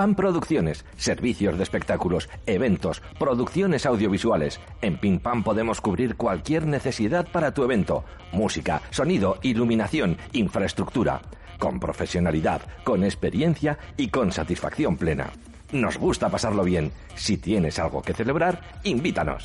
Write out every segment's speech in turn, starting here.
Pam Producciones, servicios de espectáculos, eventos, producciones audiovisuales. En Pim Pam podemos cubrir cualquier necesidad para tu evento. Música, sonido, iluminación, infraestructura. Con profesionalidad, con experiencia y con satisfacción plena. Nos gusta pasarlo bien. Si tienes algo que celebrar, invítanos.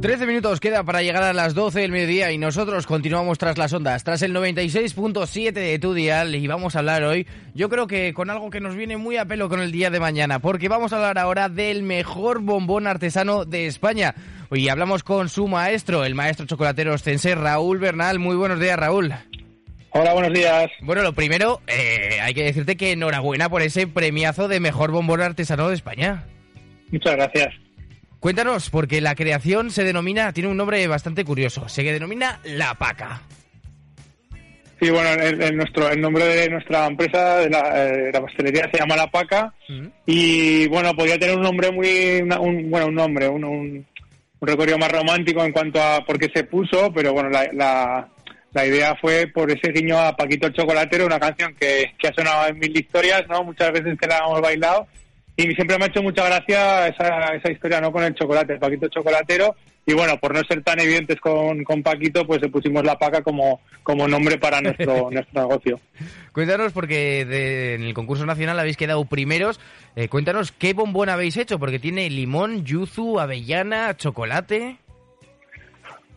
Trece minutos queda para llegar a las 12 del mediodía y nosotros continuamos tras las ondas, tras el 96.7 de tu dial y vamos a hablar hoy, yo creo que con algo que nos viene muy a pelo con el día de mañana, porque vamos a hablar ahora del mejor bombón artesano de España. Hoy hablamos con su maestro, el maestro chocolatero ostense Raúl Bernal. Muy buenos días, Raúl. Hola, buenos días. Bueno, lo primero, eh, hay que decirte que enhorabuena por ese premiazo de mejor bombón artesano de España. Muchas gracias. Cuéntanos, porque la creación se denomina, tiene un nombre bastante curioso, se denomina La Paca. Sí, bueno, el, el nuestro, el nombre de nuestra empresa, de la, eh, la pastelería, se llama La Paca y bueno, podía tener un nombre muy, una- un, bueno, un nombre, un, un, un recorrido más romántico en cuanto a por qué se puso, pero bueno, la, la, la idea fue por ese guiño a Paquito el Chocolatero, una canción que, que ha sonado en mil historias, ¿no? Muchas veces que la hemos bailado y siempre me ha hecho mucha gracia esa, esa historia, ¿no? Con el chocolate, el Paquito Chocolatero. Y bueno, por no ser tan evidentes con, con Paquito, pues le pusimos la paca como, como nombre para nuestro, nuestro negocio. Cuéntanos, porque de- en el concurso nacional habéis quedado primeros. Eh, cuéntanos qué bombón habéis hecho, porque tiene limón, yuzu, avellana, chocolate.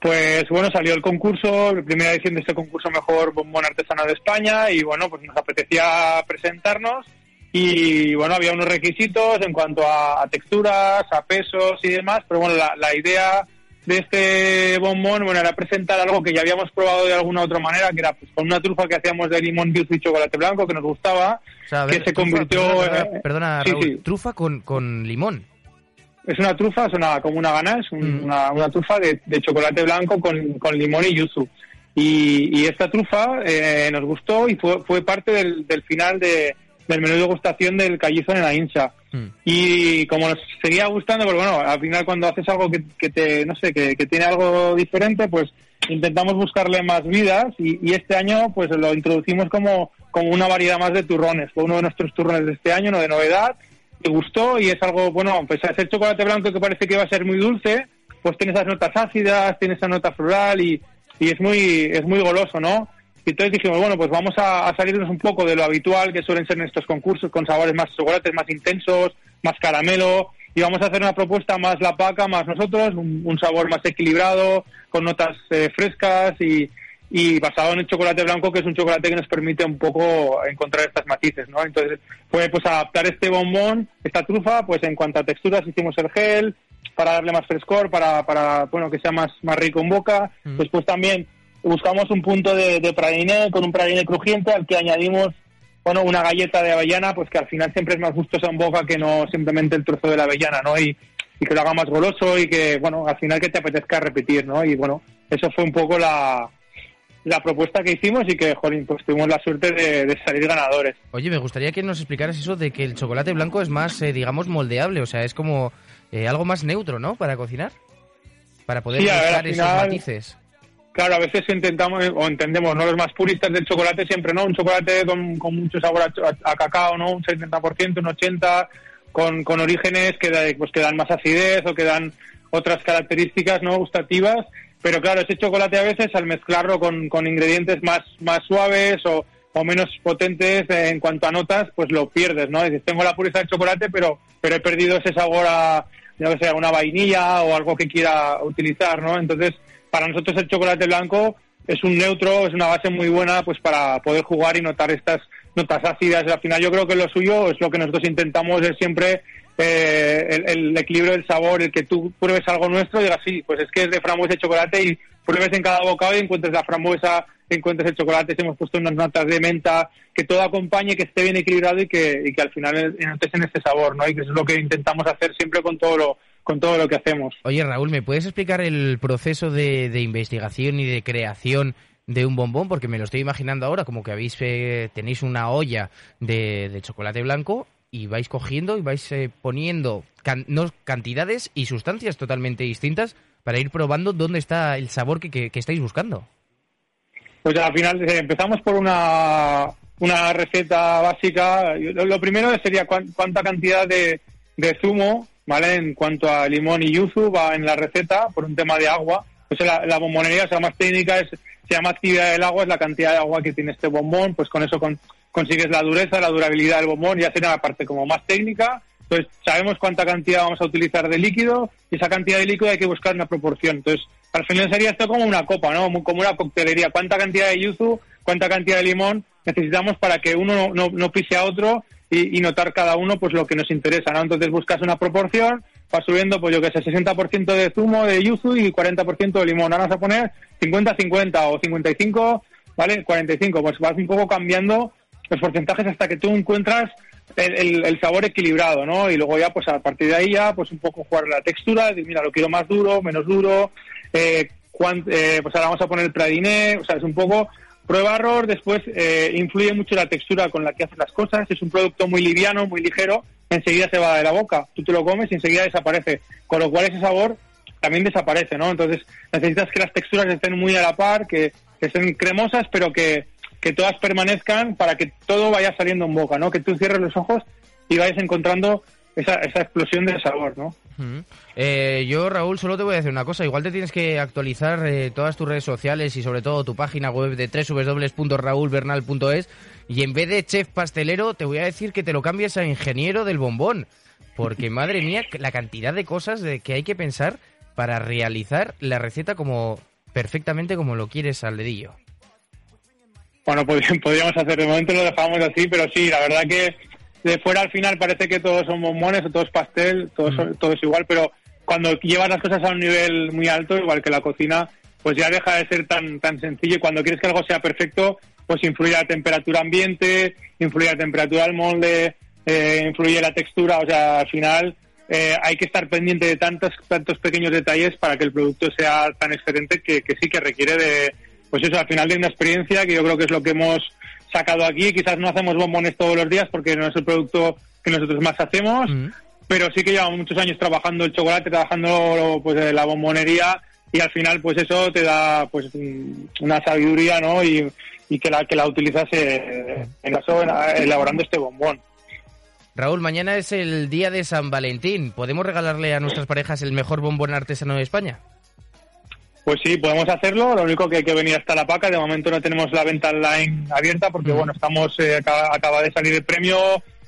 Pues bueno, salió el concurso, la primera edición de este concurso Mejor Bombón Artesano de España y bueno, pues nos apetecía presentarnos y bueno, había unos requisitos en cuanto a, a texturas, a pesos y demás, pero bueno, la, la idea de este bombón, bueno, era presentar algo que ya habíamos probado de alguna otra manera, que era pues, con una trufa que hacíamos de limón, yuzu y chocolate blanco, que nos gustaba, O sea, a ver, que se trufa, convirtió... Perdona, eh, perdona, sí, Raúl, sí. trufa con, con limón. Es una trufa, es una, como una gana, es un- Mm. una, una trufa de, de chocolate blanco con, con limón y yuzu. Y, y esta trufa eh, nos gustó y fue, fue parte del, del final de, del menú de degustación del callizo en la hincha. Mm. Y como nos seguía gustando, pues bueno, al final cuando haces algo que, que te, no sé, que, que tiene algo diferente, pues intentamos buscarle más vidas y, y este año pues lo introducimos como, como una variedad más de turrones. Fue uno de nuestros turrones de este año, no de novedad. Te gustó y es algo, bueno, pues a ser chocolate blanco que parece que va a ser muy dulce, pues tiene esas notas ácidas, tiene esa nota floral y, y es muy es muy goloso, ¿no? Y entonces dijimos, bueno, pues vamos a, a salirnos un poco de lo habitual que suelen ser en estos concursos, con sabores más chocolates, más intensos, más caramelo, y vamos a hacer una propuesta más la paca, más nosotros, un, un sabor más equilibrado, con notas eh, frescas y, y basado en el chocolate blanco, que es un chocolate que nos permite un poco encontrar estas matices, ¿no? Entonces, fue pues adaptar este bombón, esta trufa, pues en cuanto a texturas hicimos el gel, para darle más frescor, para, para bueno, que sea más, más rico en boca. Mm. Después también buscamos un punto de, de praliné, con un praliné crujiente, al que añadimos, bueno, una galleta de avellana, pues que al final siempre es más gustosa en boca que no simplemente el trozo de la avellana, ¿no? Y, y que lo haga más goloso y que, bueno, al final que te apetezca repetir, ¿no? Y bueno, eso fue un poco la, la propuesta que hicimos y que, jolín, pues tuvimos la suerte de, de salir ganadores. Oye, me gustaría que nos explicaras eso de que el chocolate blanco es más, eh, digamos, moldeable, o sea, es como eh, algo más neutro, ¿no? Para cocinar. Para poder Sí, ver, esos final- matices. Claro, a veces intentamos o entendemos, ¿no? Los más puristas del chocolate siempre, ¿no? Un chocolate con, mucho sabor a, a cacao, ¿no? Un 70%, un 80%, con, con orígenes que, da- pues, que dan más acidez o que dan otras características, ¿no? Gustativas. Pero claro, ese chocolate a veces al mezclarlo con, ingredientes más, más suaves o, o menos potentes eh, en cuanto a notas, pues lo pierdes, ¿no? Dices, tengo la pureza del chocolate, pero, pero he perdido ese sabor a, ya sea, una vainilla o algo que quiera utilizar, ¿no? Entonces, para nosotros el chocolate blanco es un neutro, es una base muy buena pues para poder jugar y notar estas notas ácidas. Al final yo creo que lo suyo es lo que nosotros intentamos es siempre eh, el, el equilibrio del sabor, el que tú pruebes algo nuestro y digas, sí, pues es que es de frambuesa y chocolate y pruebes en cada bocado y encuentres la frambuesa, encuentres el chocolate, hemos puesto unas notas de menta, que todo acompañe, que esté bien equilibrado y que, y que al final notes en este sabor, ¿no? Y que eso es lo que intentamos hacer siempre con todo lo, con todo lo que hacemos. Oye, Raúl, ¿me puedes explicar el proceso de, de investigación y de creación de un bombón? Porque me lo estoy imaginando ahora, como que habéis eh, tenéis una olla de, de, chocolate blanco y vais cogiendo y vais eh, poniendo can no, cantidades y sustancias totalmente distintas para ir probando dónde está el sabor que, que, que estáis buscando. Pues al final eh, empezamos por una, una receta básica. Lo, lo primero sería cuánta cantidad de, de zumo ¿vale? En cuanto a limón y yuzu, va en la receta por un tema de agua. Pues la, la bombonería, o sea, más técnica, es, se llama actividad del agua, es la cantidad de agua que tiene este bombón, pues con eso con, consigues la dureza, la durabilidad del bombón, ya sería la parte como más técnica. Entonces, sabemos cuánta cantidad vamos a utilizar de líquido y esa cantidad de líquido hay que buscar una proporción. Entonces, al final sería esto como una copa, ¿no? Como una coctelería. ¿Cuánta cantidad de yuzu, cuánta cantidad de limón necesitamos para que uno no, no, no pise a otro y, y, notar cada uno pues lo que nos interesa, ¿no? Entonces buscas una proporción, vas subiendo, pues yo que sé, 60% de zumo de yuzu y 40% de limón. Ahora vas a poner 50-50 o 55, ¿vale? 45, pues vas un poco cambiando los porcentajes hasta que tú encuentras el, sabor equilibrado, ¿no? Y luego ya, pues a partir de ahí ya, pues un poco jugar la textura, decir, mira, lo quiero más duro, menos duro, eh, eh, pues ahora vamos a poner el pradiné, o sea, es un poco prueba-error, después eh, influye mucho la textura con la que haces las cosas, es un producto muy liviano, muy ligero, enseguida se va de la boca, tú te lo comes y enseguida desaparece, con lo cual ese sabor también desaparece, ¿no? Entonces necesitas que las texturas estén muy a la par, que, que estén cremosas, pero que, que todas permanezcan para que todo vaya saliendo en boca, ¿no? Que tú cierres los ojos y vayas encontrando esa, esa explosión de sabor, ¿no? Eh, yo, Raúl, solo te voy a decir una cosa. Igual te tienes que actualizar eh, todas tus redes sociales y sobre todo tu página web de www.raulbernal.es y en vez de chef pastelero te voy a decir que te lo cambies a ingeniero del bombón. Porque, madre mía, la cantidad de cosas de que hay que pensar para realizar la receta como perfectamente como lo quieres al dedillo. Bueno, pues, podríamos hacer, de momento lo dejamos así, pero sí, la verdad que de fuera al final parece que todos son bombones o todo es pastel, todo, mm. todo es igual, pero cuando llevas las cosas a un nivel muy alto, igual que la cocina, pues ya deja de ser tan, tan sencillo y cuando quieres que algo sea perfecto, pues influye la temperatura ambiente, influye la temperatura del molde, eh, influye la textura, o sea, al final eh, hay que estar pendiente de tantos, tantos pequeños detalles para que el producto sea tan excelente que, que sí que requiere de, pues eso, al final de una experiencia que yo creo que es lo que hemos sacado aquí. Quizás no hacemos bombones todos los días porque no es el producto que nosotros más hacemos, mm. pero sí que llevamos muchos años trabajando el chocolate, trabajando pues la bombonería y al final pues eso te da pues una sabiduría, ¿no? Y, y que la que la utilizas eh, en caso elaborando este bombón. Raúl, mañana es el día de San Valentín. ¿Podemos regalarle a nuestras parejas el mejor bombón artesano de España? Pues sí, podemos hacerlo. Lo único que hay que venir hasta la paca. De momento no tenemos la venta online abierta porque, bueno, estamos eh, acaba, acaba, de salir el premio.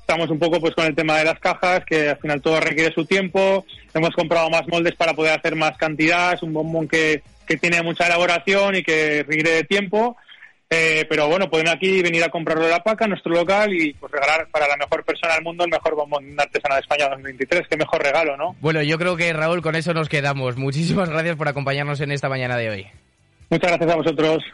Estamos un poco pues con el tema de las cajas, que al final todo requiere su tiempo. Hemos comprado más moldes para poder hacer más cantidad. Es un bombón que, que tiene mucha elaboración y que requiere de tiempo. Eh, pero bueno, pueden aquí venir a comprarlo la PACA, nuestro local, y pues regalar para la mejor persona del mundo el mejor bombón artesana de España 2023. Qué mejor regalo, ¿no? Bueno, yo creo que Raúl, con eso nos quedamos. Muchísimas gracias por acompañarnos en esta mañana de hoy. Muchas gracias a vosotros.